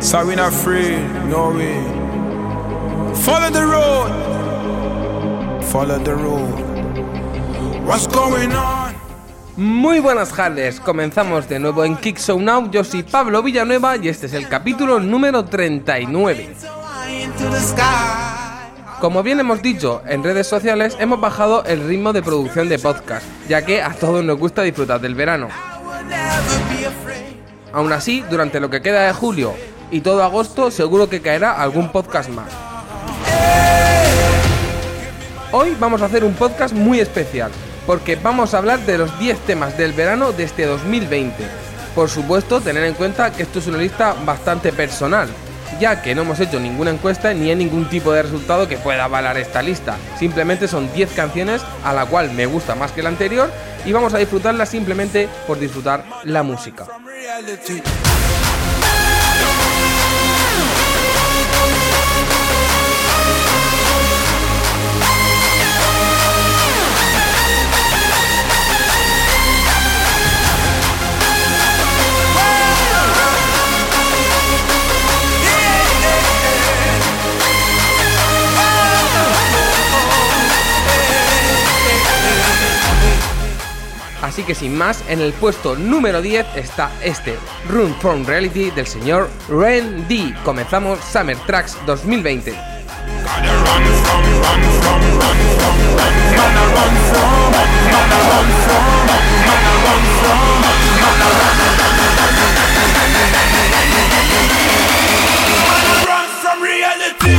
So not. Follow the road. Follow the road. What's going on? Muy buenas tardes, comenzamos de nuevo en Kick Show Now, yo soy Pablo Villanueva y este es el capítulo número 39. Como bien hemos dicho en redes sociales, hemos bajado el ritmo de producción de podcast, ya que a todos nos gusta disfrutar del verano. Aún así, durante lo que queda de julio y todo agosto, seguro que caerá algún podcast más. Hoy vamos a hacer un podcast muy especial, porque vamos a hablar de los 10 temas del verano de este 2020. Por supuesto, tener en cuenta que esto es una lista bastante personal, ya que no hemos hecho ninguna encuesta ni hay ningún tipo de resultado que pueda avalar esta lista. Simplemente son 10 canciones a la cual me gusta más que la anterior y vamos a disfrutarla simplemente por disfrutar la música. Así que sin más, en el puesto número 10 está este Run from Reality del señor Ren D. Comenzamos Summer Tracks 2020. Run from reality.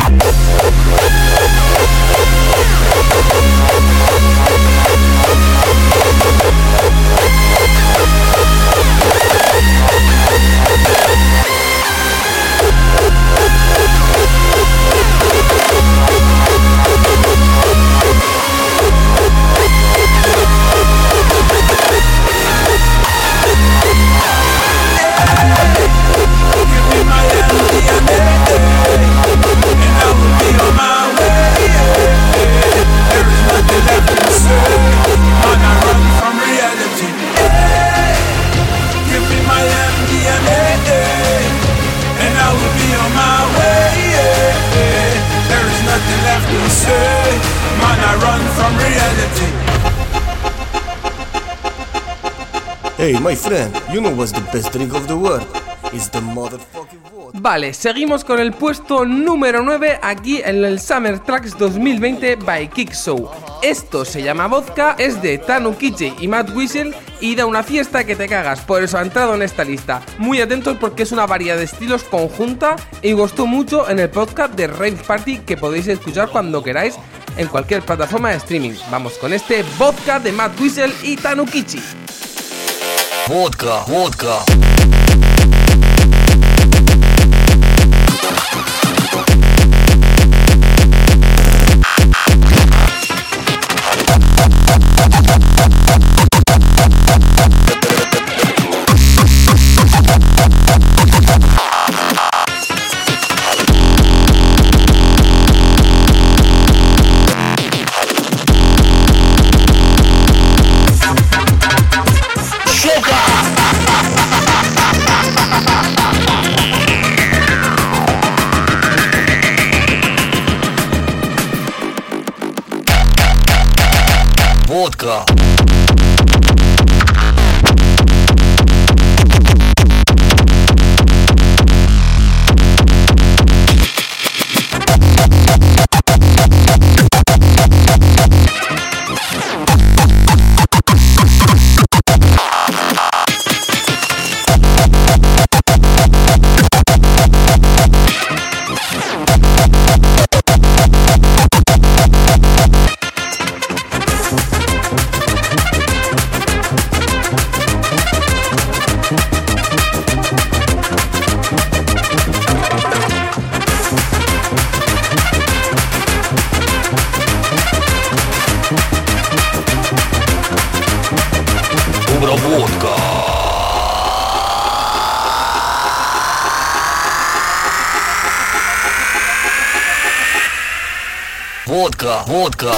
Vale, seguimos con el puesto número 9 aquí en el Summer Tracks 2020 by Kick Show. Esto se llama Vodka, es de Tanu Kichi y Matt Whistle y da una fiesta que te cagas, por eso ha entrado en esta lista. Muy atentos porque es una variedad de estilos conjunta y gustó mucho en el podcast de Rave Party que podéis escuchar cuando queráis en cualquier plataforma de streaming. Vamos con este Vodka de Matt Whistle y Tanu Kichi. Vodka, vodka. Водка.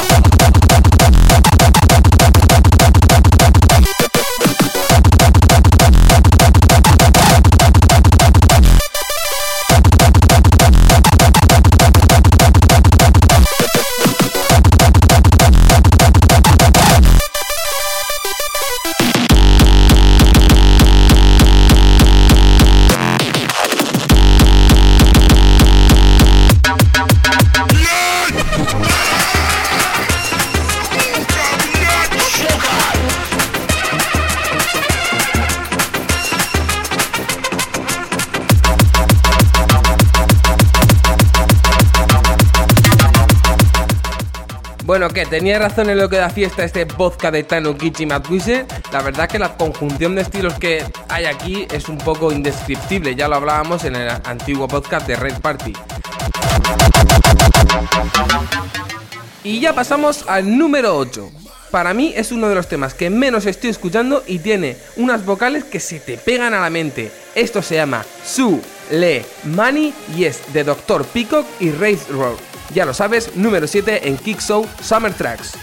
Bueno, que tenía razón en lo que da fiesta este vodka de Tanukichi Matwise. La verdad que la conjunción de estilos que hay aquí es un poco indescriptible. Ya lo hablábamos en el antiguo podcast de Red Party. Y ya pasamos al número 8. Para mí es uno de los temas que menos estoy escuchando y tiene unas vocales que se te pegan a la mente. Esto se llama Su, Le, Money y es de Dr. Peacock y Race Road. Ya lo sabes, número 7 en Kick Show Summer Tracks.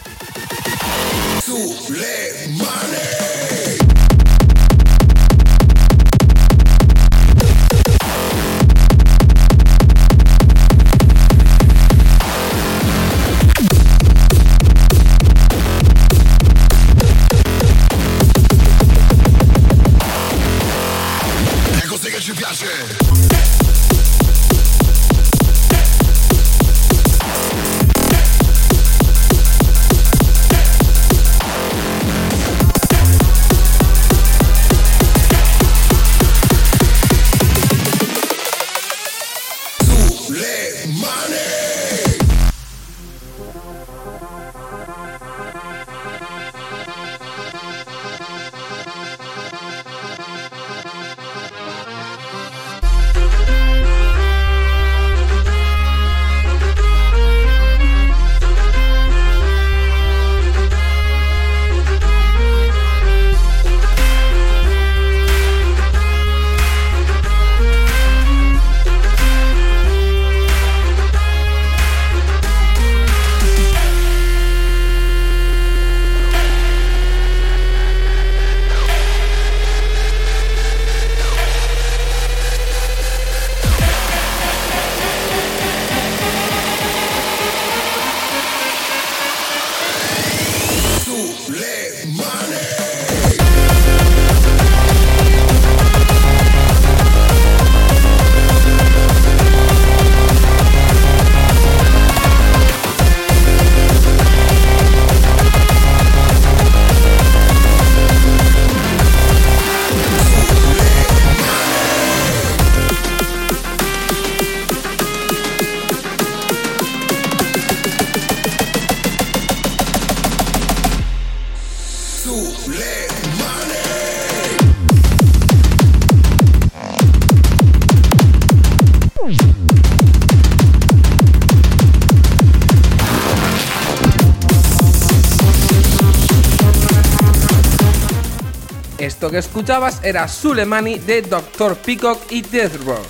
Que escuchabas era Sulemani de Dr. Peacock y Death Row.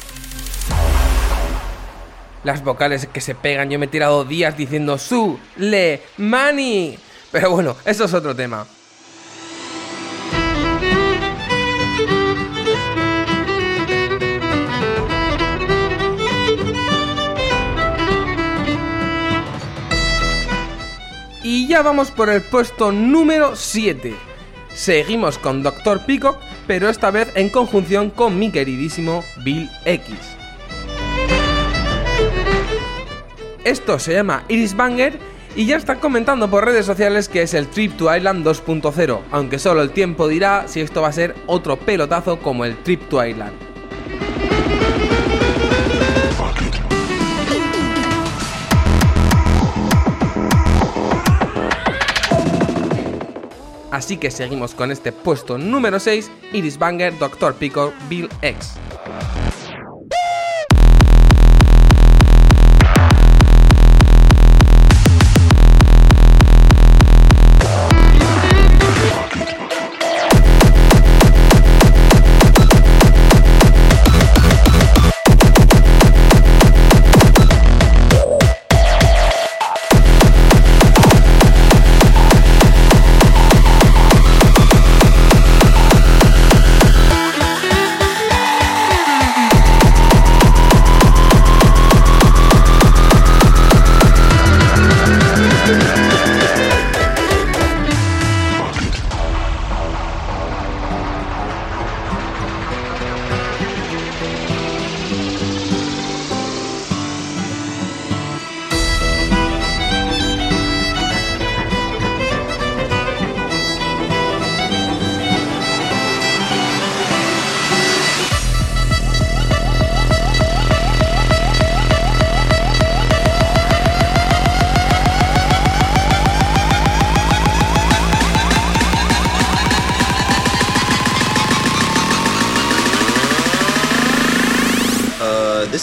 Las vocales que se pegan, yo me he tirado días diciendo Su. Pero bueno, eso es otro tema. Y ya vamos por el puesto número 7. Seguimos con Dr. Peacock, pero esta vez en conjunción con mi queridísimo Bill X. Esto se llama Iris Banger y ya están comentando por redes sociales que es el Trip to Island 2.0, aunque solo el tiempo dirá si esto va a ser otro pelotazo como el Trip to Island. Así que seguimos con este puesto número 6, Iris Banger, Dr. Pico, Bill X.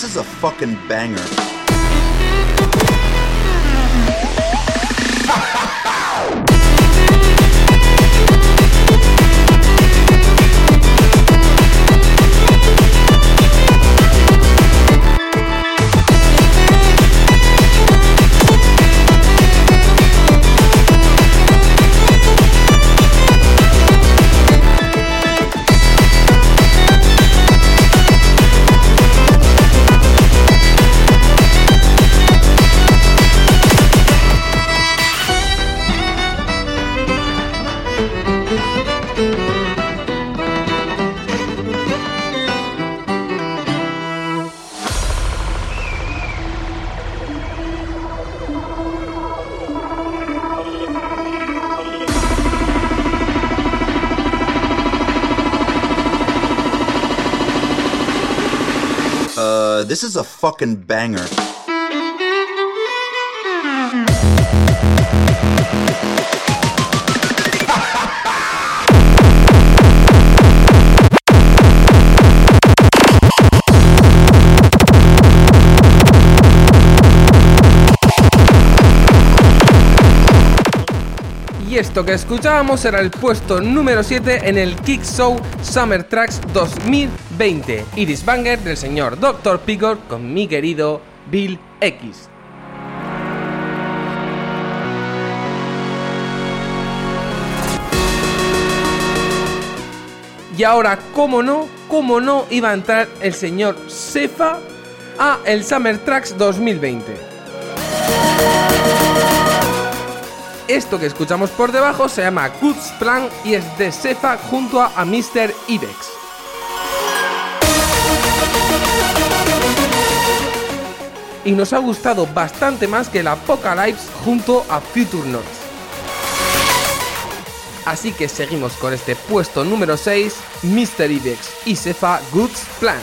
this is a fucking banger. This is a fucking banger. Esto que escuchábamos era el puesto número 7 en el Kick Show Summer Tracks 2020. Iris Banger del señor Dr. Pigor con mi querido Bill X. Y ahora, cómo no, cómo no iba a entrar el señor Sefa a el Summer Tracks 2020. Esto que escuchamos por debajo se llama Goods Plan y es de Sefa junto a, Mr. Ibex. Y nos ha gustado bastante más que el Apocalypse junto a Future Notes. Así que seguimos con este puesto número 6, Mr. Ibex y Sefa Goods Plan.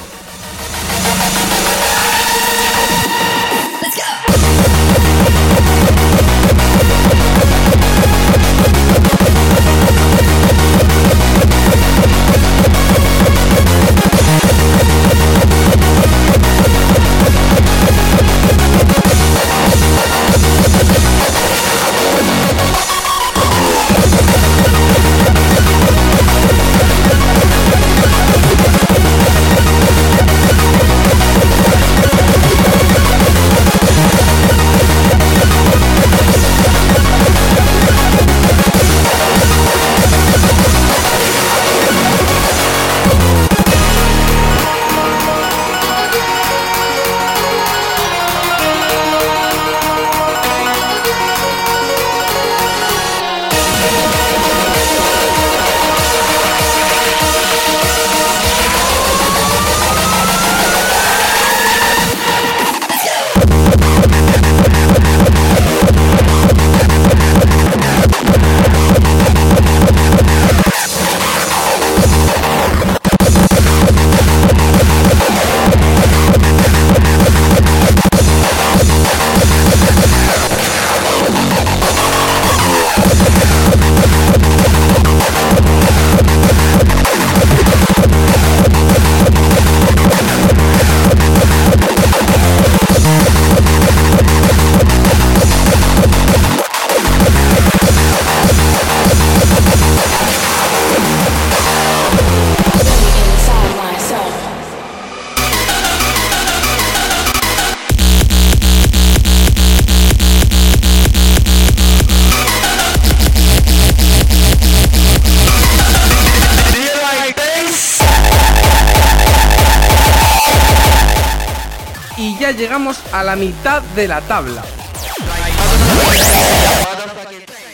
Llegamos a la mitad de la tabla.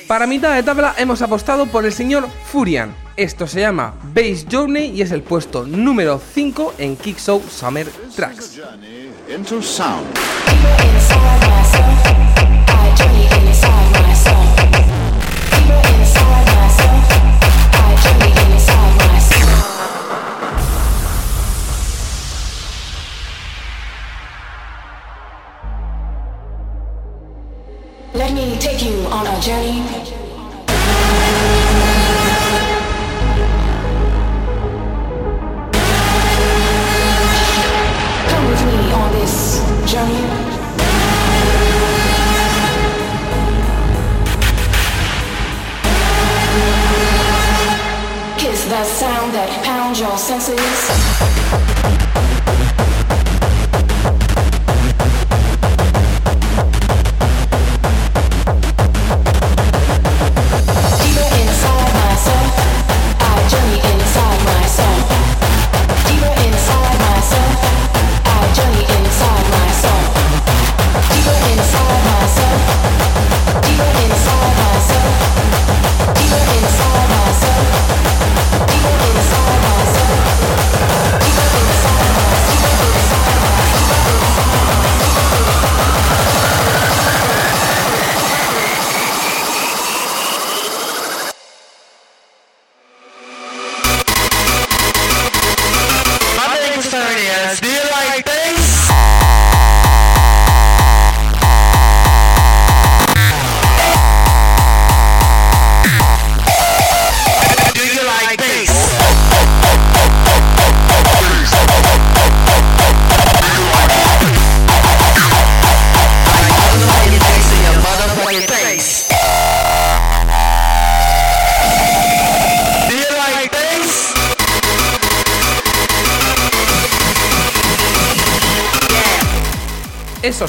Para mitad de tabla hemos apostado por el señor Furian. Esto se llama Base Journey y es el puesto número 5 en Kick Show Summer Tracks. Into sound. Journey.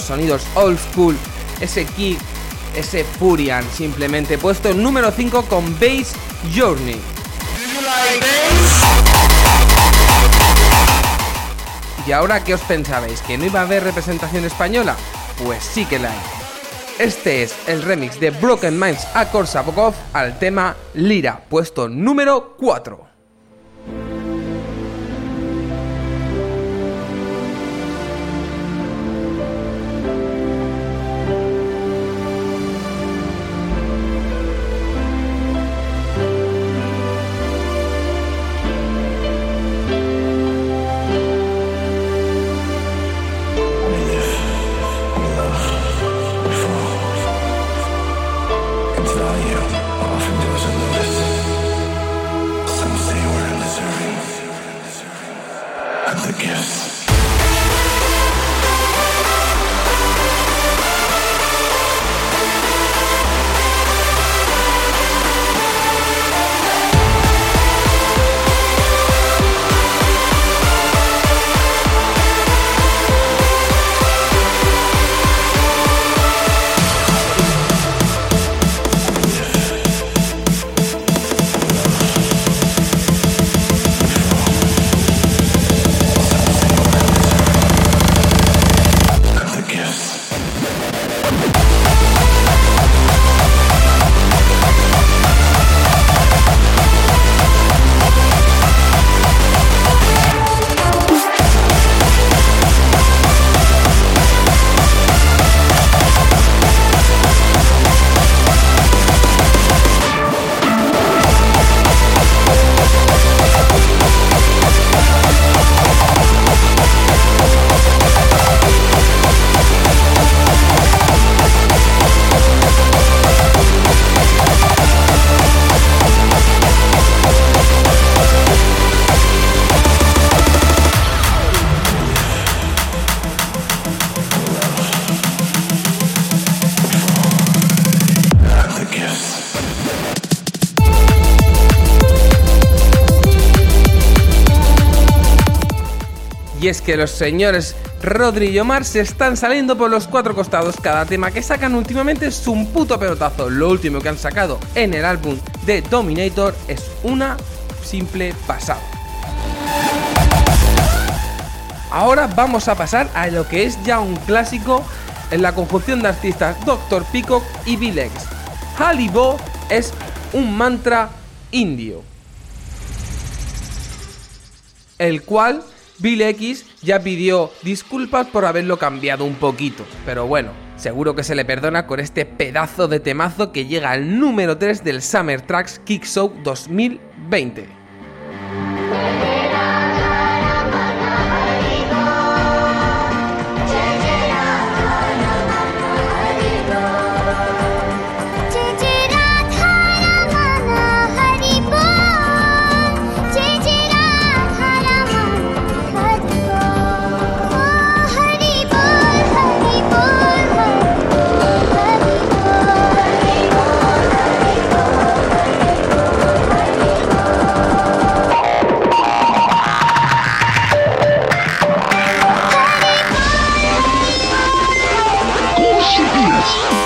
Sonidos old school, ese kick, ese Furian, simplemente puesto número 5 con Bass Journey. ¿Y ahora qué os pensabais? ¿Que no iba a haber representación española? Pues sí que la hay. Este es el remix de Broken Minds a Korsakov al tema Lira, puesto número 4. Que los señores Rodri y Omar se están saliendo por los cuatro costados. Cada tema que sacan últimamente es un puto pelotazo. Lo último que han sacado en el álbum de Dominator es una simple pasada. Ahora vamos a pasar a lo que es ya un clásico en la conjunción de artistas Dr. Peacock y Bilex. Halibo es un mantra indio. el cual Bill X ya pidió disculpas por haberlo cambiado un poquito, pero bueno, seguro que se le perdona con este pedazo de temazo que llega al número 3 del Summer Tracks Kick Show 2020. Peace.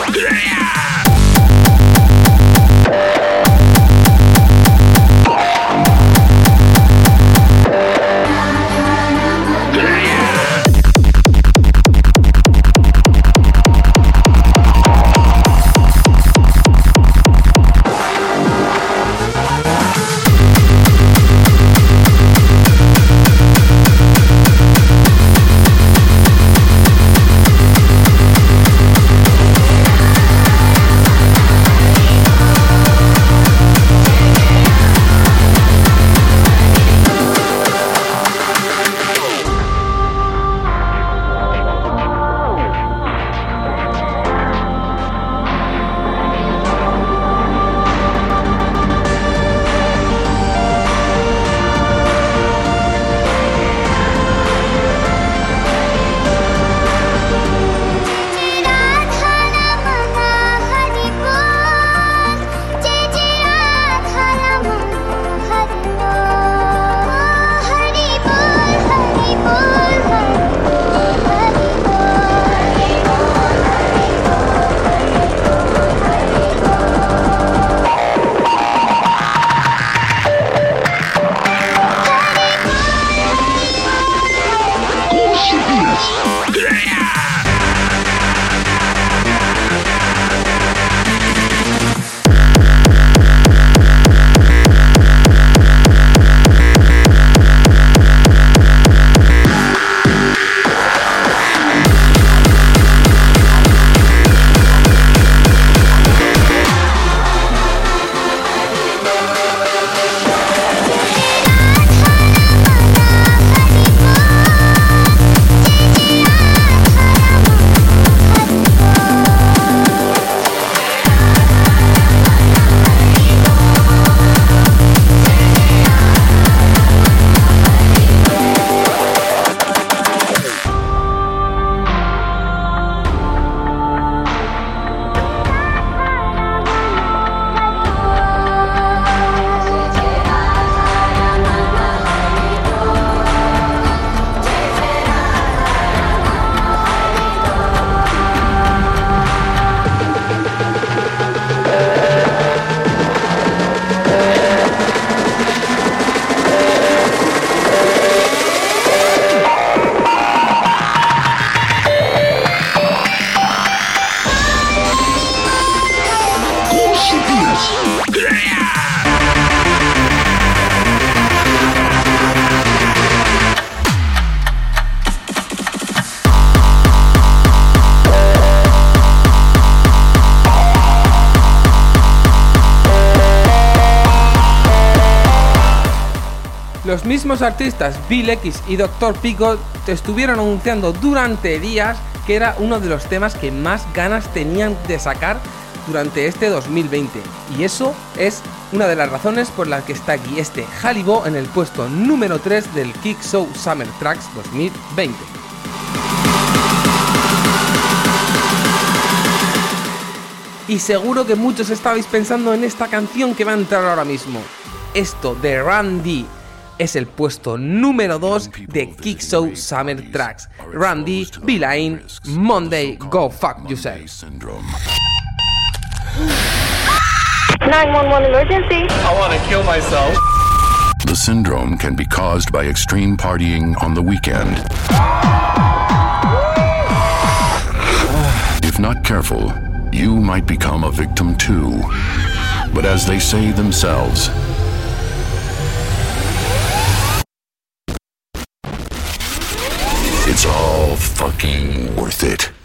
Los mismos artistas Bill X y Dr. Pico estuvieron anunciando durante días que era uno de los temas que más ganas tenían de sacar durante este 2020. Y eso es una de las razones por las que está aquí este Halibo en el puesto número 3 del Kick Show Summer Tracks 2020. Y seguro que muchos estabais pensando en esta canción que va a entrar ahora mismo. Esto de Randy es el puesto número 2 de Kick Show Summer Tracks. Randy, Beeline, Monday, Go Fuck Yourself. Syndrome. 911 emergency. I want to kill myself. The syndrome can be caused by extreme partying on the weekend. If not careful, you might become a victim too. But as they say themselves, fucking worth it.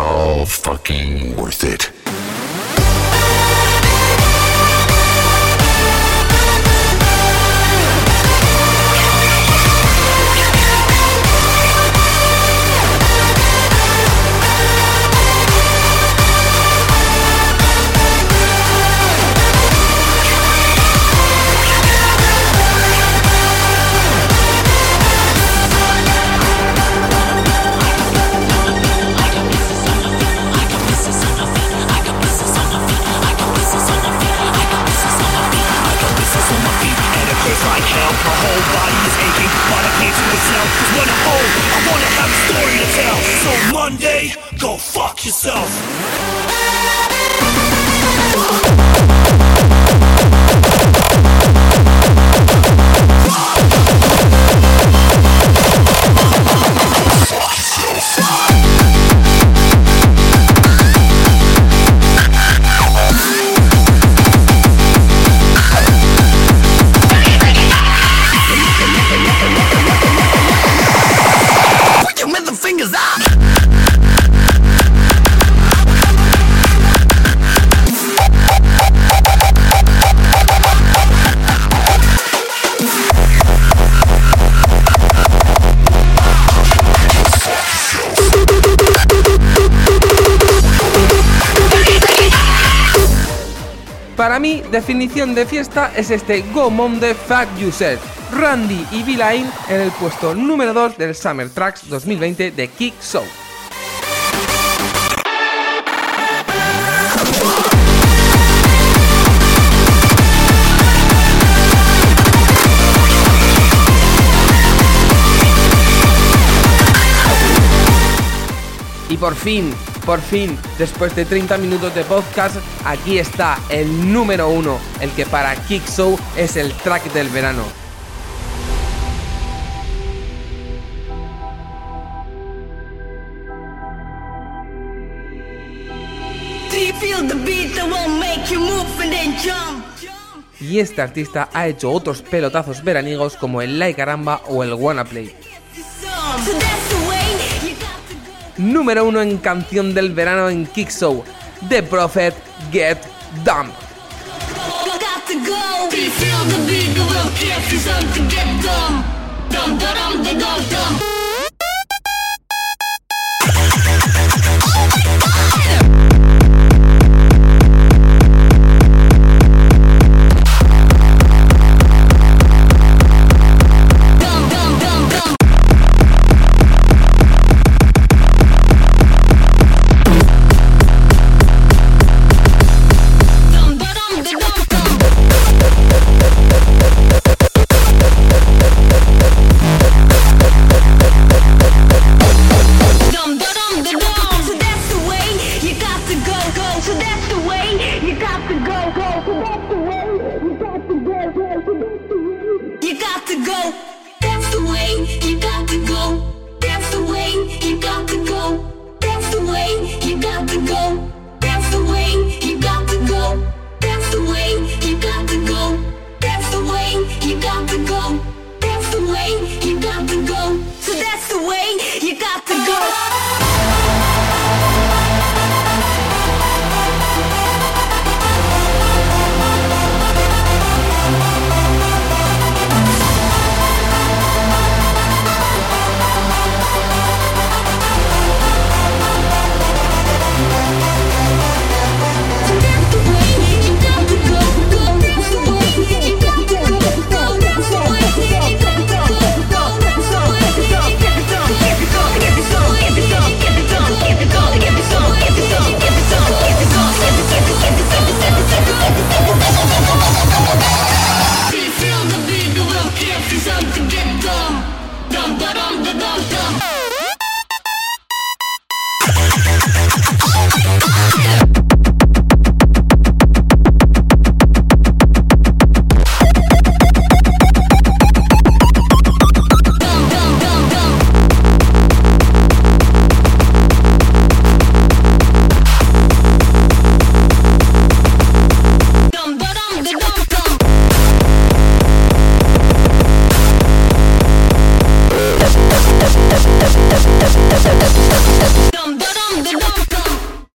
All fucking worth it. definición de fiesta es este Go Mom de Fuck Yourself, Randy y V-Line en el puesto número 2 del Summer Tracks 2020 de Kick Show. Y por fin, por fin, después de 30 minutos de podcast, aquí está el número uno, el que para Kick Show es el track del verano. Y este artista ha hecho otros pelotazos veraniegos como el Like Aramba o el Wanna Play número uno en canción del verano en Kickshow, The Prophet Get Dumb.